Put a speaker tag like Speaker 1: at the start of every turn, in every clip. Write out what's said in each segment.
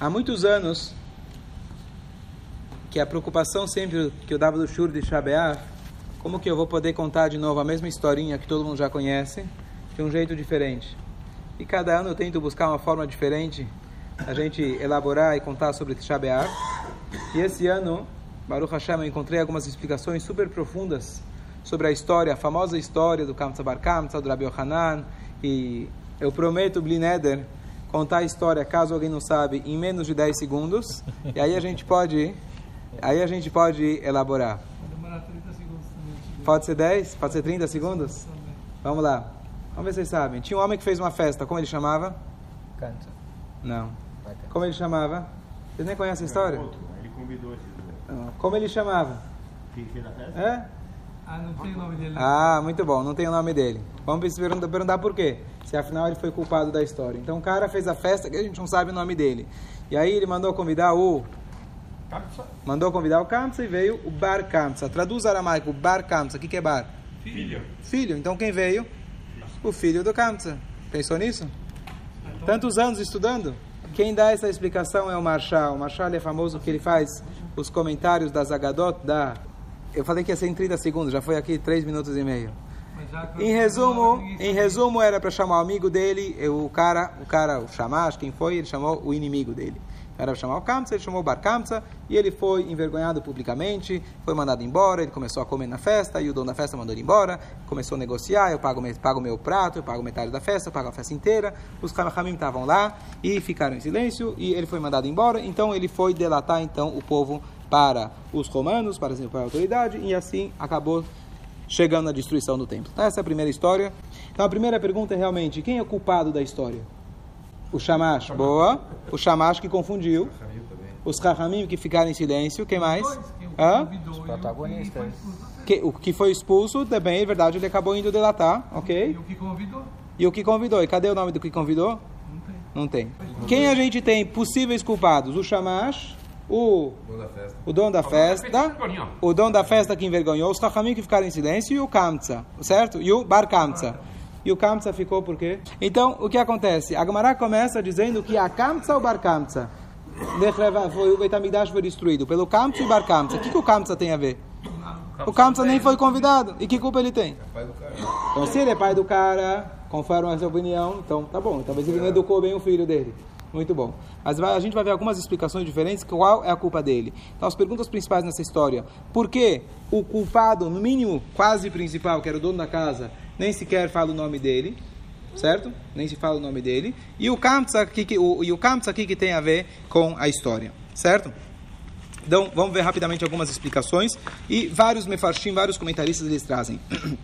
Speaker 1: Há muitos anos que a preocupação sempre que eu dava do Shur de Shabear, como que eu vou poder contar de novo a mesma historinha que todo mundo já conhece, de um jeito diferente. E cada ano eu tento buscar uma forma diferente a gente elaborar e contar sobre Tisha B'Av. E esse ano, Baruch Hashem, eu encontrei algumas explicações super profundas sobre a história, a famosa história do Kamsa Bar Kamsa, do Rabi Yohanan, e eu prometo, Blineder, contar a história, caso alguém não sabe, em menos de 10 segundos. E aí a gente pode, aí a gente pode elaborar.
Speaker 2: Vai demorar 30 segundos também.
Speaker 1: Pode ser 10? Pode ser 30 segundos? Vamos lá. Vamos ver se vocês sabem. Tinha um homem que fez uma festa. Como ele chamava?
Speaker 3: Canta.
Speaker 1: Não. Como ele chamava? Vocês nem conhecem a história?
Speaker 4: Ele convidou esses dois.
Speaker 1: Como ele chamava?
Speaker 4: Quem fez a festa?
Speaker 1: É?
Speaker 2: Ah, não tem o nome dele.
Speaker 1: Ah, muito bom. Não tem o nome dele. Vamos perguntar, perguntar por quê. Se afinal ele foi culpado da história. Então o cara fez a festa que a gente não sabe o nome dele. E aí ele mandou convidar o... Mandou convidar o Kamsa e veio o Bar Kamsa. Traduz aramaico, Bar Kamsa. O que, que é Bar?
Speaker 4: Filho.
Speaker 1: Filho. Então quem veio? O filho do Kamsa. Pensou nisso? Tantos anos estudando? Quem dá essa explicação é o Marshal. O Marshal é famoso porque ele faz os comentários das Agadot da... Eu falei que ia ser em 30 segundos, já foi aqui 3 minutos e meio. Em
Speaker 2: eu-
Speaker 1: resumo, em resumo era para chamar o amigo dele, o cara, o cara, o Shamash, quem foi, ele chamou o inimigo dele. Era para chamar o Kamsa, ele chamou o Bar Kamsa, e ele foi envergonhado publicamente, foi mandado embora, ele começou a comer na festa, e o dono da festa mandou ele embora, começou a negociar, eu pago o pago meu prato, eu pago metade da festa, eu pago a festa inteira. Os Kamahamim estavam lá e ficaram em silêncio, e ele foi mandado embora, então ele foi delatar então o povo para os romanos, para, para a autoridade, e assim acabou chegando na destruição do templo. Então, essa é a primeira história. Então, a primeira pergunta é realmente, quem é o culpado da história? O Shamash. Boa. O Shamash que confundiu. Os Rahamim que ficaram em silêncio. Quem mais?
Speaker 2: Dois, que o
Speaker 1: Hã?
Speaker 2: convidou e o
Speaker 3: protagonistas.
Speaker 2: que foi expulso.
Speaker 1: Que, o que foi expulso, também, é verdade, ele acabou indo delatar,
Speaker 2: E
Speaker 1: ok?
Speaker 2: o que convidou?
Speaker 1: E o que convidou? E cadê o nome do que convidou?
Speaker 2: Não tem.
Speaker 1: Não tem. Quem a gente tem possíveis culpados? O Shamash, o, o dono da festa, o dono da festa que envergonhou, os Rahamim que ficaram em silêncio e o Kamsa, certo? E o Bar Kamsa. E o Kamsa ficou por quê? Então, o que acontece? A Gemara começa dizendo que a Kamsa ou Bar Kamsa? Nechreva- Foi, o Beit HaMikdash foi destruído pelo Kamsa e Bar Kamsa. O que, que o Kamsa tem a ver? O Kamsa nem foi convidado. E que culpa ele tem? Então, se ele é pai do cara, conforme a sua opinião, então tá bom. Talvez ele não educou bem o filho dele. Muito bom. Mas vai- a gente vai ver algumas explicações diferentes. Qual é a culpa dele? Então, as perguntas principais nessa história. Por que o culpado, no mínimo, quase principal, que era o dono da casa, nem sequer fala o nome dele? Certo? Nem se fala o nome dele. E o Kamsa aqui, que, o, e o Kamsa aqui que tem a ver com a história. Certo? Então, vamos ver rapidamente algumas explicações. E vários mefarshim, vários comentaristas, eles trazem.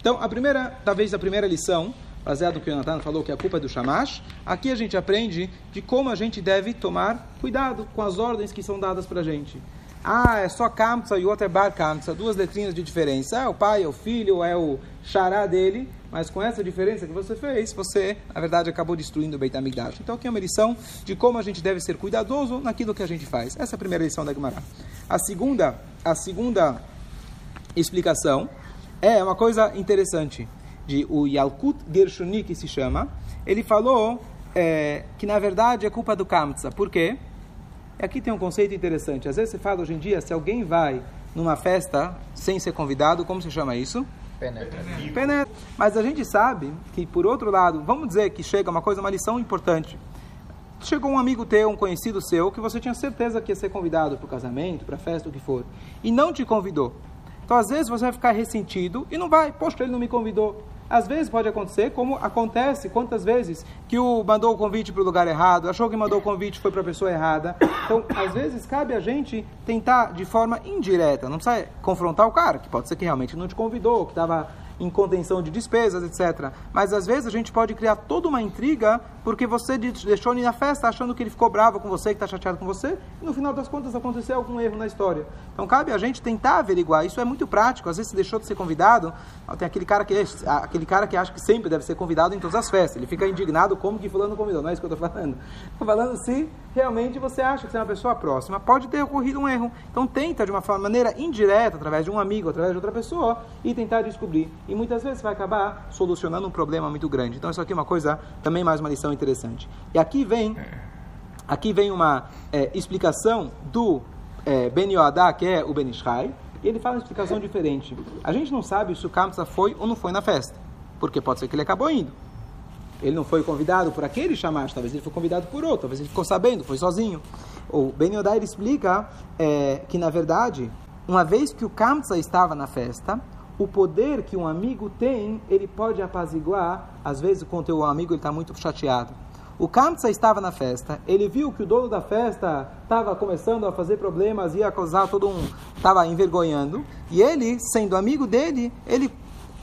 Speaker 1: Então, a primeira, talvez a primeira lição, baseado no que o Jonathan falou, que a culpa é do Shamash, aqui a gente aprende de como a gente deve tomar cuidado com as ordens que são dadas para a gente. Ah, é só Kamsa e o outro é Bar Kamsa, duas letrinhas de diferença. É o pai, é o filho, é o xará dele, mas com essa diferença que você fez, você, na verdade, acabou destruindo o Beit HaMikdash. Então, aqui é uma lição de como a gente deve ser cuidadoso naquilo que a gente faz. Essa é a primeira lição da Gemara. A segunda, a segunda explicação é uma coisa interessante de o Yalkut Gershoni que se chama ele falou é, que na verdade é culpa do Kamsa por quê? aqui tem um conceito interessante às vezes você fala hoje em dia se alguém vai numa festa sem ser convidado como se chama isso?
Speaker 3: Penetra.
Speaker 1: Penetra. Mas a gente sabe que, por outro lado, vamos dizer que chega uma coisa, uma lição importante. Chegou um amigo teu, um conhecido seu, que você tinha certeza que ia ser convidado para o casamento, para a festa, o que for, e não te convidou. Então, às vezes, você vai ficar ressentido e não vai. Poxa, ele não me convidou. Às vezes pode acontecer, como acontece quantas vezes que o mandou o convite para o lugar errado, achou que mandou o convite foi para a pessoa errada. Então, às vezes cabe a gente tentar de forma indireta, não precisa confrontar o cara, que pode ser que realmente não te convidou, que estava em contenção de despesas, etc. Mas às vezes a gente pode criar toda uma intriga porque você de- deixou ele na festa achando que ele ficou bravo com você, que está chateado com você, e no final das contas aconteceu algum erro na história. Então cabe a gente tentar averiguar. Isso é muito prático. Às vezes você deixou de ser convidado, tem aquele cara que aquele cara que acha que sempre deve ser convidado em todas as festas. Ele fica indignado como que fulano convidou. Não é isso que eu estou falando. Estou falando se realmente você acha que você é uma pessoa próxima, pode ter ocorrido um erro. Então tenta de uma maneira indireta, através de um amigo, através de outra pessoa, e tentar descobrir. E muitas vezes vai acabar solucionando um problema muito grande. Então isso aqui é uma coisa, também mais uma lição interessante. E aqui vem Aqui vem uma é, explicação do é, Ben Yoadá, que é o Ben Ishai, e ele fala uma explicação diferente. A gente não sabe se o Kamsa foi ou não foi na festa, porque pode ser que ele acabou indo. Ele não foi convidado por aquele chamash, talvez ele foi convidado por outro, talvez ele ficou sabendo, foi sozinho. O Ben Yodá ele explica é, que, na verdade, uma vez que o Kamsa estava na festa, o poder que um amigo tem, ele pode apaziguar, às vezes, quando o amigo está muito chateado. O Kamsa estava na festa, ele viu que o dono da festa estava começando a fazer problemas, ia causar todo um. estava envergonhando, e ele, sendo amigo dele, ele,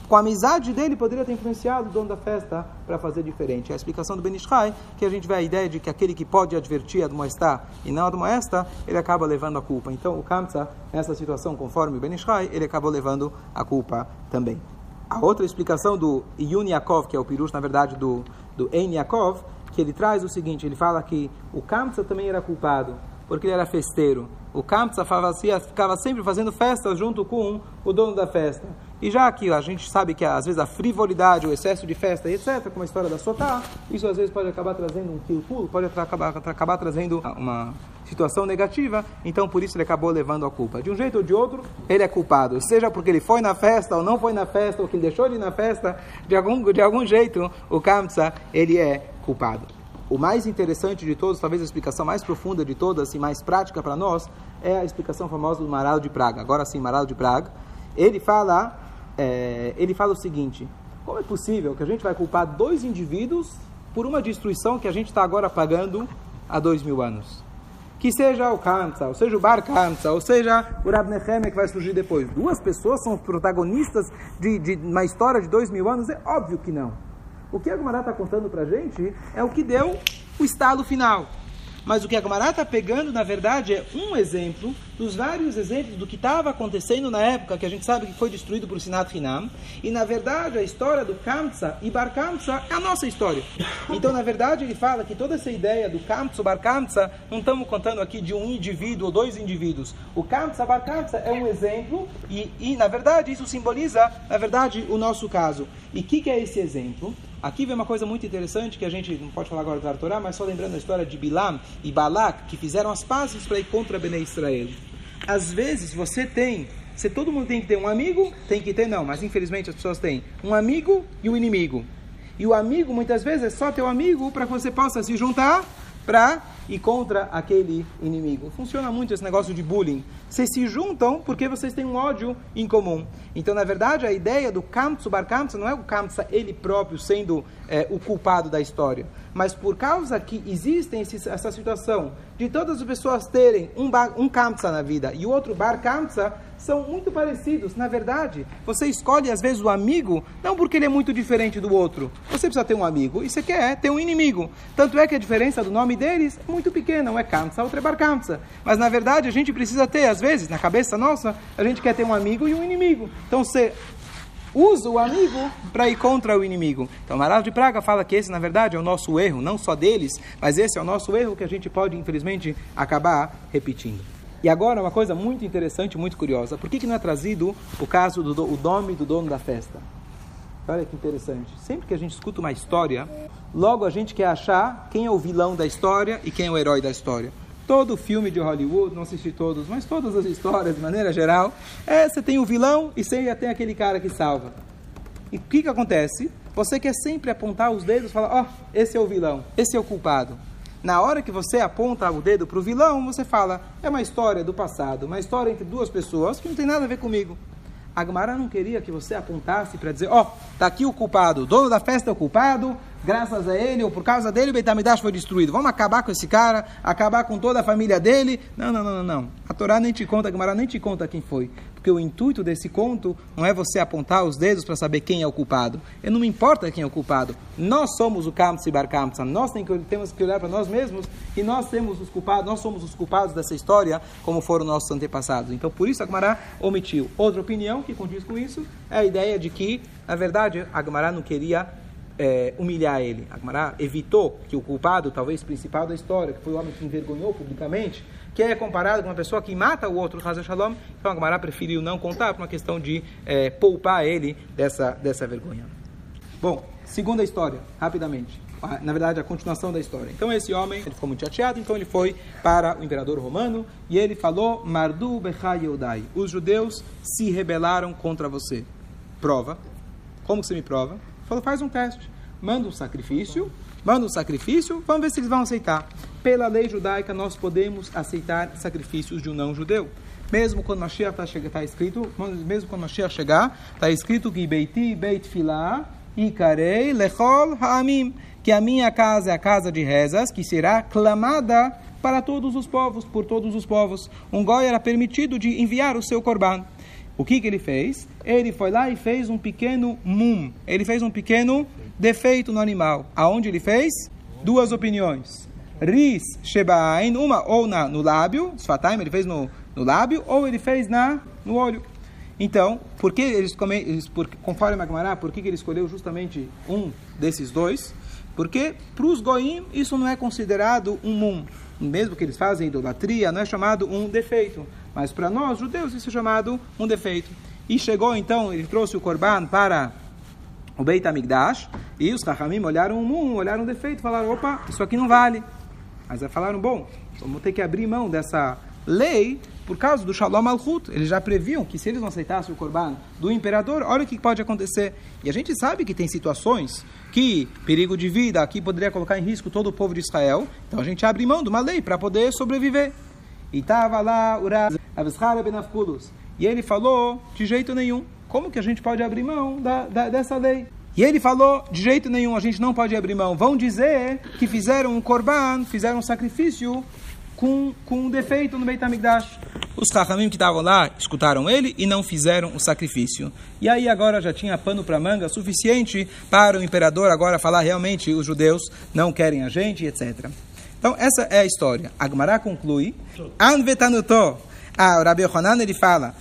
Speaker 1: com a amizade dele, poderia ter influenciado o dono da festa para fazer diferente. A explicação do Benishai, que a gente vê a ideia de que aquele que pode advertir a Moestá e não a Moesta, ele acaba levando a culpa. Então, o Kamsa, nessa situação, conforme o Benishai, ele acabou levando a culpa também. A outra explicação do Yun Yaakov, que é o Pirush, na verdade, do, do Ein Yaakov, que ele traz o seguinte, ele fala que o Kamsa também era culpado, porque ele era festeiro. O Kamsa ficava sempre fazendo festas junto com o dono da festa. E já que a gente sabe que às vezes a frivolidade, o excesso de festa, etc., como a história da Sotá, isso às vezes pode acabar trazendo um kilpulo, pode acabar, acabar trazendo uma situação negativa, então por isso ele acabou levando a culpa. De um jeito ou de outro, ele é culpado, seja porque ele foi na festa ou não foi na festa, ou que ele deixou de ir na festa, de algum, de algum jeito, o Kamsa, ele é culpado. O mais interessante de todos, talvez a explicação mais profunda de todas e mais prática para nós, é a explicação famosa do Maral de Praga. Agora sim, Maral de Praga. Ele fala, é, ele fala o seguinte: como é possível que a gente vai culpar dois indivíduos por uma destruição que a gente está agora pagando há dois mil anos? Que seja o Kamsa, ou seja o Bar Kamsa, ou seja o Rab que vai surgir depois. Duas pessoas são protagonistas de, de uma história de dois mil anos? É óbvio que não. O que a Gumará está contando para a gente é o que deu o estalo final. Mas o que a Gumará está pegando, na verdade, é um exemplo dos vários exemplos do que estava acontecendo na época que a gente sabe que foi destruído por Sinat Hinam. E, na verdade, a história do Kamsa e Bar Kamsa é a nossa história. Então, na verdade, ele fala que toda essa ideia do Kamsa Bar Kamsa, não estamos contando aqui de um indivíduo ou dois indivíduos. O Kamsa Bar Kamsa é um exemplo e, e, na verdade, isso simboliza, na verdade, o nosso caso. E o que, que é esse exemplo? Aqui vem uma coisa muito interessante que a gente não pode falar agora do Torá, mas só lembrando a história de Bilam e Balak, que fizeram as pazes para ir contra Bnei Israel. Às vezes você tem, se todo mundo tem que ter um amigo, tem que ter não, mas infelizmente as pessoas têm um amigo e um inimigo. E o amigo muitas vezes é só teu amigo para que você possa se juntar para ir contra aquele inimigo. Funciona muito esse negócio de bullying. Vocês se juntam porque vocês têm um ódio em comum. Então, na verdade, a ideia do Kamtsu Bar Kamtsu não é o Kamtsa ele próprio sendo é, o culpado da história. Mas por causa que existe essa situação de todas as pessoas terem um, bar, um Kamtsa na vida e o outro Bar Kamtsa, são muito parecidos. Na verdade, você escolhe às vezes o amigo não porque ele é muito diferente do outro. Você precisa ter um amigo e você quer ter um inimigo. Tanto é que a diferença do nome deles é muito pequena. Um é Kamsa, outro é Bar Kamsa. Mas na verdade, a gente precisa ter, às vezes, na cabeça nossa, a gente quer ter um amigo e um inimigo. Então, você usa o amigo para ir contra o inimigo. Então, Maral de Praga fala que esse, na verdade, é o nosso erro, não só deles, mas esse é o nosso erro que a gente pode, infelizmente, acabar repetindo. E agora, uma coisa muito interessante, muito curiosa. Por que, que não é trazido o caso do o nome do dono da festa? Olha que interessante. Sempre que a gente escuta uma história, logo a gente quer achar quem é o vilão da história e quem é o herói da história. Todo filme de Hollywood, não assisti todos, mas todas as histórias, de maneira geral, é você tem o vilão e você tem aquele cara que salva. E o que, que acontece? Você quer sempre apontar os dedos e falar: ó, oh, esse é o vilão, esse é o culpado. Na hora que você aponta o dedo para o vilão, você fala: é uma história do passado, uma história entre duas pessoas que não tem nada a ver comigo. A não queria que você apontasse para dizer: ó, oh, tá aqui o culpado, o dono da festa é o culpado, graças a ele ou por causa dele o Beitamidash foi destruído. Vamos acabar com esse cara, acabar com toda a família dele. Não, não, não, não. não. A Torá nem te conta, a Gemara nem te conta quem foi. Porque o intuito desse conto não é você apontar os dedos para saber quem é o culpado. E não me importa quem é o culpado. Nós somos o Kamsa e Bar Kamsa. Nós temos que olhar para nós mesmos e nós temos os culpados, nós somos os culpados dessa história, como foram nossos antepassados. Então, por isso a Gemara omitiu. Outra opinião que condiz com isso é a ideia de que, na verdade, a Gemara não queria é, humilhar ele. Agmará evitou que o culpado, talvez principal da história, que foi o homem que envergonhou publicamente, que é comparado com uma pessoa que mata o outro, Hazar Shalom, então Agmará preferiu não contar por uma questão de é, poupar ele dessa, dessa vergonha. Bom, segunda história, rapidamente. na verdade, a continuação da história. Então, esse homem ele ficou muito chateado, então ele foi para o imperador romano e ele falou: Mardu Bechai os judeus se rebelaram contra você. Prova. Como você me prova? Falou: faz um teste. Manda um sacrifício, manda um sacrifício, vamos ver se eles vão aceitar. Pela lei judaica, nós podemos aceitar sacrifícios de um não-judeu. Mesmo quando Mashiach está tá escrito, mesmo quando Mashiach chegar, está escrito que Beiti Beit Filah Ikarei Lechol Ha'amim, que a minha casa é a casa de rezas, que será clamada para todos os povos, por todos os povos. Um goi era permitido de enviar o seu korban. O que, que ele fez? Ele foi lá e fez um pequeno mum. Ele fez um pequeno defeito no animal. Aonde ele fez? Duas opiniões. Ris Shebain, uma ou na, no lábio, Sfataim, ele fez no, no lábio, ou ele fez na, no olho. Então, por que eles, come, eles por, conforme Magmará, por que, que ele escolheu justamente um desses dois? Porque para os goim isso não é considerado um mum. Mesmo que eles fazem idolatria, não é chamado um defeito. Mas para nós, judeus, isso é chamado um defeito. E chegou então, ele trouxe o korban para o Beit HaMikdash, e os Rahamim olharam o mum, olharam o defeito, falaram, opa, isso aqui não vale. Mas aí falaram, bom, vamos ter que abrir mão dessa lei por causa do Shalom Malchut. Eles já previam que se eles não aceitassem o Corban do imperador, olha o que pode acontecer. E a gente sabe que tem situações que perigo de vida aqui poderia colocar em risco todo o povo de Israel. Então a gente abre mão de uma lei para poder sobreviver. E estava lá Uraz Benafkulos. E ele falou, de jeito nenhum, como que a gente pode abrir mão da, da, dessa lei? E ele falou, de jeito nenhum, a gente não pode abrir mão. Vão dizer que fizeram um korban, fizeram um sacrifício com, com um defeito no Beit HaMikdash. Os Chachamim que estavam lá escutaram ele e não fizeram o sacrifício. E aí agora já tinha pano para manga suficiente para o imperador agora falar realmente os judeus não querem a gente, etc. Então essa é a história. Agmará conclui, Anvetanuto, ah, o Rabi Yohanan ele fala,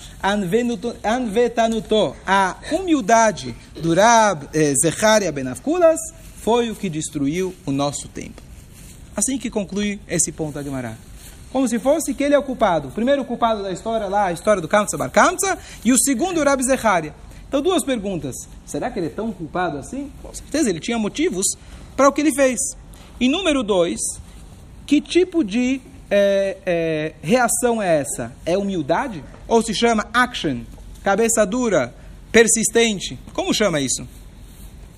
Speaker 1: Anvetanuto, a humildade do Rab eh, Zecharia Benavkulas foi o que destruiu o nosso templo. Assim que conclui esse ponto Agmará. Como se fosse que ele é o culpado. O primeiro culpado da história lá, a história do Kamsa Bar Kamsa, e o segundo o Rabi Zecharia. Então, duas perguntas. Será que ele é tão culpado assim? Com certeza, ele tinha motivos para o que ele fez. E número dois, que tipo de é, é, reação é essa? É humildade? Ou se chama action? Cabeça dura? Persistente? Como chama isso?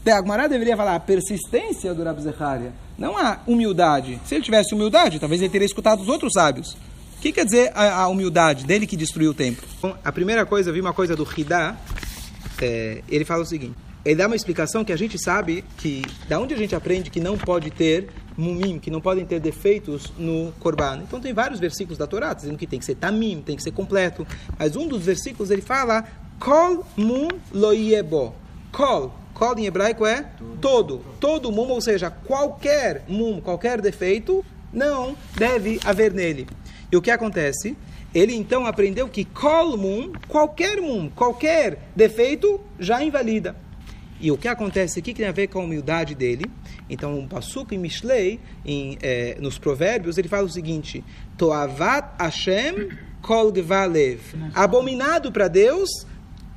Speaker 1: A deveria falar a persistência do Rabi Zecharia não a humildade. Se ele tivesse humildade, talvez ele teria escutado os outros sábios. O que quer dizer a, a humildade dele que destruiu o templo? Bom, a primeira coisa, vi uma coisa do Hidá, é, ele fala o seguinte. Ele dá uma explicação que a gente sabe que, da onde a gente aprende que não pode ter mumim, que não podem ter defeitos no korban. Então tem vários versículos da Torá dizendo que tem que ser tamim, tem que ser completo. Mas um dos versículos ele fala kol mum loiebo. Kol, Kol em hebraico é todo. Todo mum, ou seja, qualquer mum, qualquer defeito, não deve haver nele. E o que acontece? Ele então aprendeu que kol mum, qualquer mum, qualquer defeito, já invalida. E o que acontece aqui que tem a ver com a humildade dele? Então, um Pasuk em Mishlei, em, eh, nos Provérbios, ele fala o seguinte: Toavat Hashem kol gvalev. Abominado para Deus,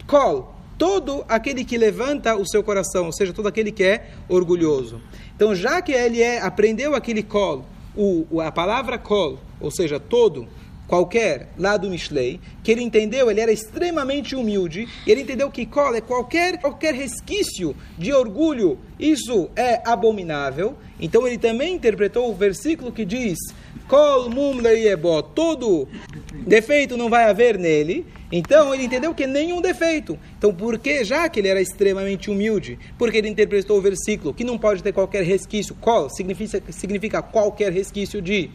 Speaker 1: kol, todo aquele que levanta o seu coração, ou seja, todo aquele que é orgulhoso. Então, já que ele é, aprendeu aquele kol, o, a palavra kol, ou seja, todo, qualquer, lá do Mishlei, que ele entendeu, ele era extremamente humilde, e ele entendeu que kol é qualquer, qualquer resquício de orgulho, isso é abominável. Então ele também interpretou o versículo que diz kol mum leiebo, todo defeito não vai haver nele. Então ele entendeu que nenhum defeito. Então, porque já que ele era extremamente humilde, porque ele interpretou o versículo que não pode ter qualquer resquício, qual significa, significa qualquer resquício de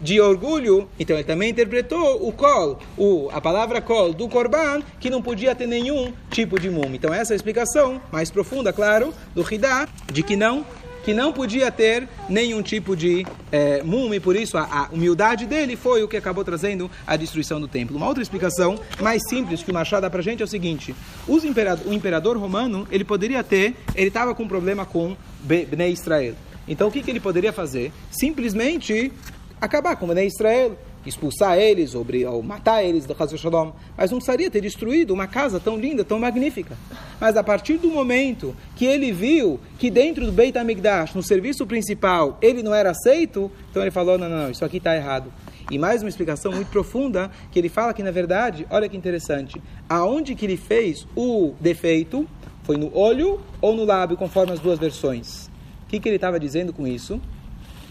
Speaker 1: de orgulho, então ele também interpretou o kol, o, a palavra kol do korban, que não podia ter nenhum tipo de mum. Então essa é a explicação mais profunda, claro, do Hidá, de que não que não podia ter nenhum tipo de é, mum, e por isso a, a, humildade dele foi o que acabou trazendo a destruição do templo. Uma outra explicação mais simples que o Machado dá para gente é o seguinte: imperador, o imperador romano ele poderia ter, ele estava com um problema com Bnei Israel. Então o que, que ele poderia fazer? Simplesmente acabar com Bnei Israel expulsar eles ou, ou matar eles do Hazel Shalom, mas não precisaria ter destruído uma casa tão linda, tão magnífica. Mas a partir do momento que ele viu que dentro do Beit HaMikdash, no serviço principal, ele não era aceito, então ele falou, não, não, não isso aqui está errado. E mais uma explicação muito profunda, que ele fala que, na verdade, olha que interessante, aonde que ele fez o defeito, foi no olho ou no lábio, conforme as duas versões. O que, que ele estava dizendo com isso?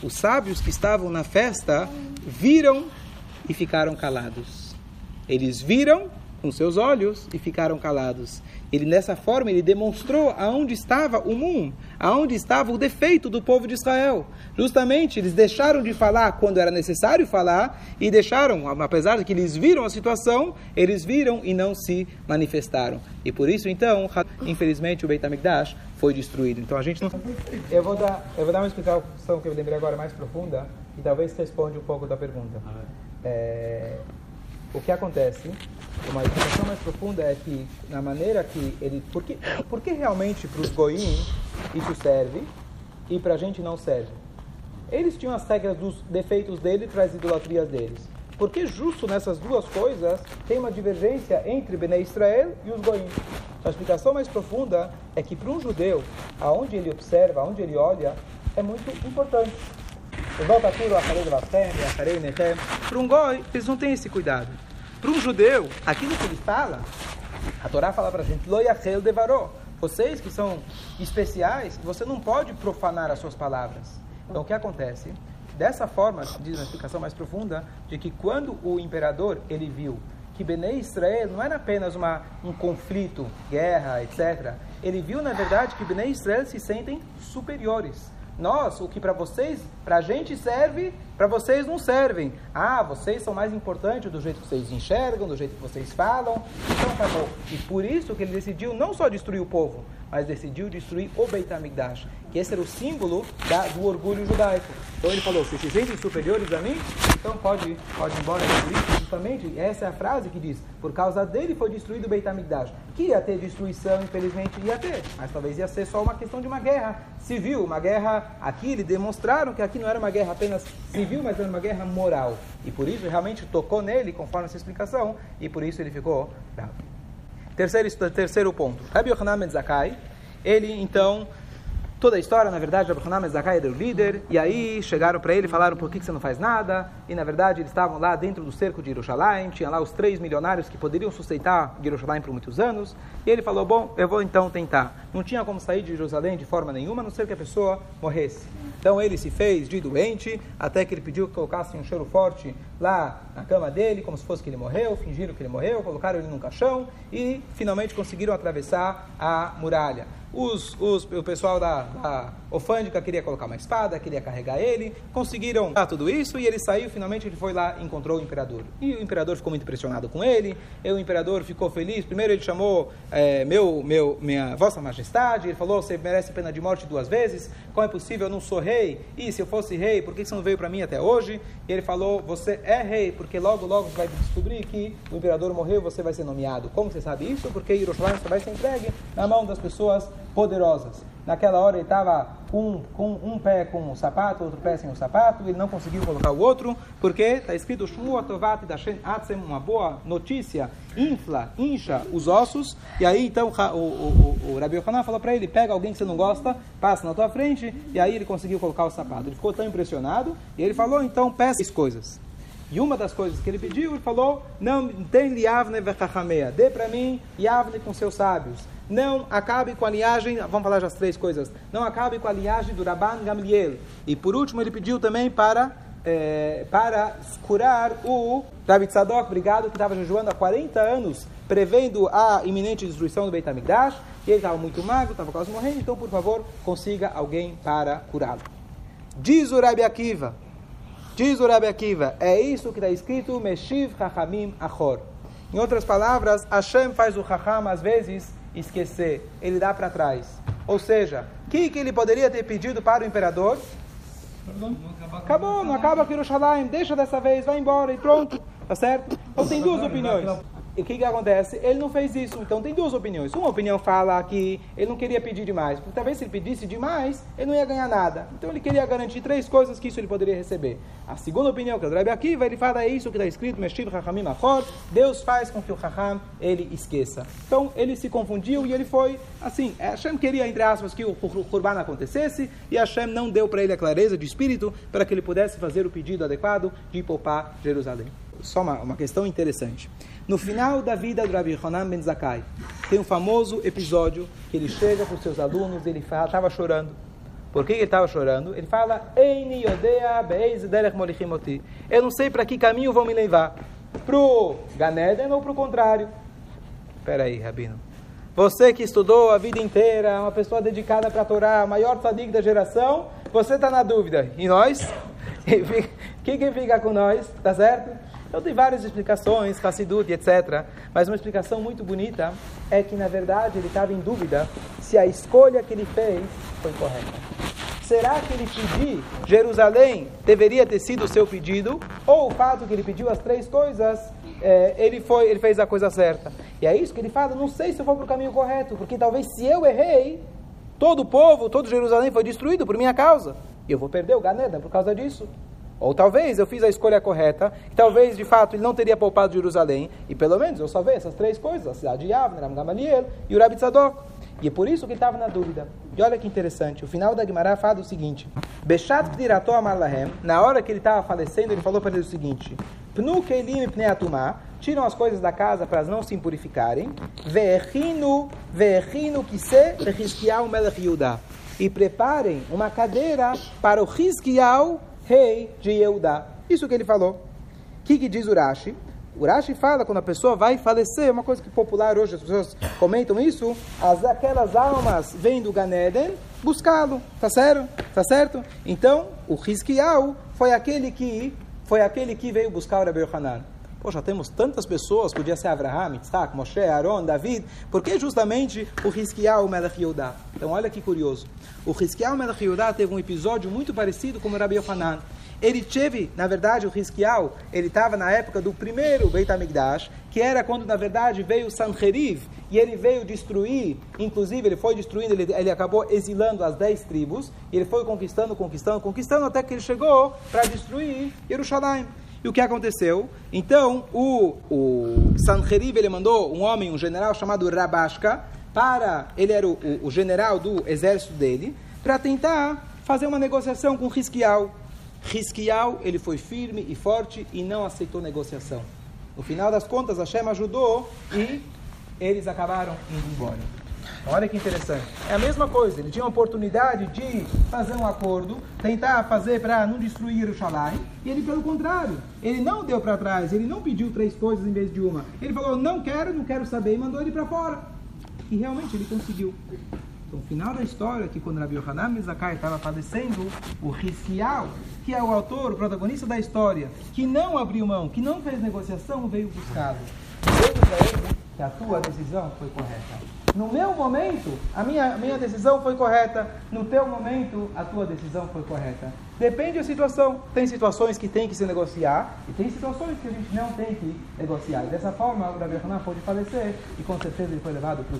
Speaker 1: Os sábios que estavam na festa viram e ficaram calados. Eles viram com seus olhos e ficaram calados. Ele nessa forma ele demonstrou aonde estava o mundo, aonde estava o defeito do povo de Israel. Justamente eles deixaram de falar quando era necessário falar e deixaram, apesar de que eles viram a situação, eles viram e não se manifestaram. E por isso então, infelizmente o Beit HaMikdash foi destruído. Então a gente não Eu vou dar, eu vou dar uma explicação que eu lembrei agora mais profunda e talvez responda um pouco da pergunta. É, o que acontece, uma explicação mais profunda é que, na maneira que ele. Por que, por que realmente para os goim isso serve e para a gente não serve? Eles tinham as regras dos defeitos dele e as idolatrias deles. Porque justo nessas duas coisas tem uma divergência entre Bnei Israel e os goim. A explicação mais profunda é que para um judeu, aonde ele observa, aonde ele olha, é muito importante. Para um goi, eles não têm esse cuidado. Para um judeu, aquilo que ele fala, a Torá fala para a gente, Loyachel devaró. Vocês que são especiais, você não pode profanar as suas palavras. Então o que acontece? Dessa forma, diz na explicação mais profunda, de que quando o imperador ele viu que Benei Israel não era apenas uma, um conflito, guerra, etc. Ele viu, na verdade, que Benei Israel se sentem superiores. Nós, o que para vocês, para a gente serve, para vocês não servem. Ah, vocês são mais importantes do jeito que vocês enxergam, do jeito que vocês falam. Então acabou. E por isso que ele decidiu não só destruir o povo, mas decidiu destruir o Beit HaMikdash, que esse era o símbolo da, do orgulho judaico. Então ele falou, se se sentem superiores a mim, então pode, pode ir embora. Por justamente, essa é a frase que diz, por causa dele foi destruído o Beit HaMikdash. Que ia ter destruição, infelizmente ia ter, mas talvez ia ser só uma questão de uma guerra civil, uma guerra aqui, eles demonstraram que aqui não era uma guerra apenas civil, mas era uma guerra moral. E por isso realmente tocou nele, conforme essa explicação, e por isso ele ficou bravo. Terceiro, terceiro ponto. Rabbi Yochanan Ben Zakai, ele então toda a história, na verdade, Abraham Mezakai era o líder, e aí chegaram para ele e falaram, por que, que você não faz nada? E na verdade eles estavam lá dentro do cerco de Jerusalém, tinha lá os três milionários que poderiam sustentar Jerusalém por muitos anos, e ele falou, bom, eu vou então tentar. Não tinha como sair de Jerusalém de forma nenhuma, a não ser que a pessoa morresse. Então ele se fez de doente, até que ele pediu que colocassem um cheiro forte lá na cama dele, como se fosse que ele morreu, fingiram que ele morreu, colocaram ele num caixão e finalmente conseguiram atravessar a muralha. Os, os, o pessoal da, da Ofândica queria colocar uma espada, queria carregar ele, conseguiram tudo isso e ele saiu, finalmente ele foi lá e encontrou o imperador. E o imperador ficou muito impressionado com ele, e o imperador ficou feliz. Primeiro ele chamou é, meu, meu, minha Vossa Majestade, ele falou, você merece pena de morte duas vezes, como é possível, eu não sou rei, e se eu fosse rei, por que você não veio para mim até hoje? E ele falou, você é rei, porque logo, logo vai descobrir que o imperador morreu, você vai ser nomeado. Como você sabe isso? Porque Jerusalém só vai ser entregue na mão das pessoas poderosas. Naquela hora ele estava com, com um pé com o sapato, outro pé sem o sapato, ele não conseguiu colocar o outro, porque está escrito uma boa notícia, infla, incha os ossos, e aí então o, o, o, o Rabi Yohanan falou para ele, pega alguém que você não gosta, passa na tua frente, e aí ele conseguiu colocar o sapato. Ele ficou tão impressionado, e ele falou, então peça as coisas. E uma das coisas que ele pediu, ele falou, não tem liavne vechachamea, dê para mim Yavne com seus sábios não acabe com a linhagem, vamos falar já as três coisas, não acabe com a linhagem do Rabban Gamliel. E por último, ele pediu também para, é, para curar o David Sadok, obrigado, que estava jejuando há 40 anos, prevendo a iminente destruição do Beit HaMikdash, e ele estava muito magro, estava quase morrendo, então, por favor, consiga alguém para curá-lo. Diz o Rabi Akiva, diz o Rabi Akiva, é isso que está escrito, Meshiv Chachamim Achor. Em outras palavras, Hashem faz o Chacham, às vezes, esquecer, ele dá para trás. Ou seja, o que, que ele poderia ter pedido para o imperador? Acabou, não acaba Shalim, deixa dessa vez, vai embora e pronto, tá certo? Então tem duas opiniões. O que, que acontece? Ele não fez isso. Então tem duas opiniões. Uma opinião fala que ele não queria pedir demais, porque talvez se ele pedisse demais, ele não ia ganhar nada. Então ele queria garantir três coisas que isso ele poderia receber. A segunda opinião, que é o Akiva, ele fala, é isso que está escrito, Meshtiv Chachamim Achor, Deus faz com que o Chacham, ele esqueça. Então ele se confundiu e ele foi, assim, Hashem queria, entre aspas, que o Kurban acontecesse, e Hashem não deu para ele a clareza de espírito para que ele pudesse fazer o pedido adequado de poupar Jerusalém. Só uma, uma questão interessante. No final da vida do Rabbi Yohanan Ben Zakkai, tem um famoso episódio que ele chega para os seus alunos e ele estava chorando. Por que ele estava chorando? Ele fala, Eu não sei para que caminho vão me levar. Para o Ganeden ou para o contrário? Espera aí, Rabino. Você que estudou a vida inteira, uma pessoa dedicada para a Torá, maior tzadik da geração, você está na dúvida. E nós? Quem que fica com nós? Tá certo? Eu dei várias explicações, Hassidut, etc. Mas uma explicação muito bonita é que, na verdade, ele estava em dúvida se a escolha que ele fez foi correta. Será que ele pedir Jerusalém deveria ter sido o seu pedido? Ou o fato que ele pediu as três coisas, é, ele, foi, ele fez a coisa certa? E é isso que ele fala, não sei se eu vou para o caminho correto, porque talvez se eu errei, todo o povo, todo Jerusalém foi destruído por minha causa. E eu vou perder o Ganeda por causa disso. Ou talvez eu fiz a escolha correta, e talvez de fato ele não teria poupado Jerusalém, e pelo menos eu salvei essas três coisas, a cidade de Yavne, Ram Gamaliel e o Rabi Tzadok. E é por isso que ele estava na dúvida. E olha que interessante, o final da Guimarães fala o seguinte: Bechat Pdirato Amalahem, na hora que ele estava falecendo, ele falou para ele o seguinte: Pnu Keilim Pneatumá, tiram as coisas da casa para não se impurificarem, Ve'echinu, Ve'echinu Kise, Ve'chiskiau Melech. E preparem uma cadeira para o Hiskiau rei de Yehudá. Isso que ele falou. O que, que diz Urashi? Urashi fala quando a pessoa vai falecer, uma coisa que é popular hoje, as pessoas comentam isso, as, aquelas almas vêm do Ganeden buscá-lo, tá certo? Tá certo? Então, o Rizkiau foi aquele que foi aquele que veio buscar o Rabi Yohanan. Poxa, temos tantas pessoas, podia ser Abraham, Isaac, Moshe, Aaron, David, por que justamente o Rizkiau, o Melech? Então, olha que curioso. O Rizkiau, o Melech teve um episódio muito parecido com o Rabi Yohanan. Ele teve, na verdade, o Rizkiau, ele estava na época do primeiro Beit HaMikdash, que era quando, na verdade, veio Sanheriv, e ele veio destruir, inclusive ele foi destruindo, ele, ele acabou exilando as dez tribos, e ele foi conquistando, conquistando, conquistando, até que ele chegou para destruir Jerusalém. E o que aconteceu? Então, o, o Sanheriv, ele mandou um homem, um general chamado Rabashka, para, ele era o, o, o general do exército dele, para tentar fazer uma negociação com Rizkiau. Rizkiau, ele foi firme e forte e não aceitou negociação. No final das contas, Hashem ajudou e eles acabaram indo embora. Olha que interessante. É a mesma coisa, ele tinha a oportunidade de fazer um acordo, tentar fazer para não destruir o Shalai, e ele, pelo contrário, ele não deu para trás, ele não pediu três coisas em vez de uma. Ele falou, não quero, não quero saber, e mandou ele para fora. E realmente ele conseguiu. Então, o final da história, que quando Rabi Yohanan Mizakai estava falecendo, o Rizkial, que é o autor, o protagonista da história, que não abriu mão, que não fez negociação, veio buscá-lo. Veio para ele que a tua decisão foi correta. No meu momento, a minha, minha decisão foi correta. No teu momento, a tua decisão foi correta. Depende da situação. Tem situações que tem que se negociar e tem situações que a gente não tem que negociar. E dessa forma, o Rabi Hanan pode falecer e com certeza ele foi levado para o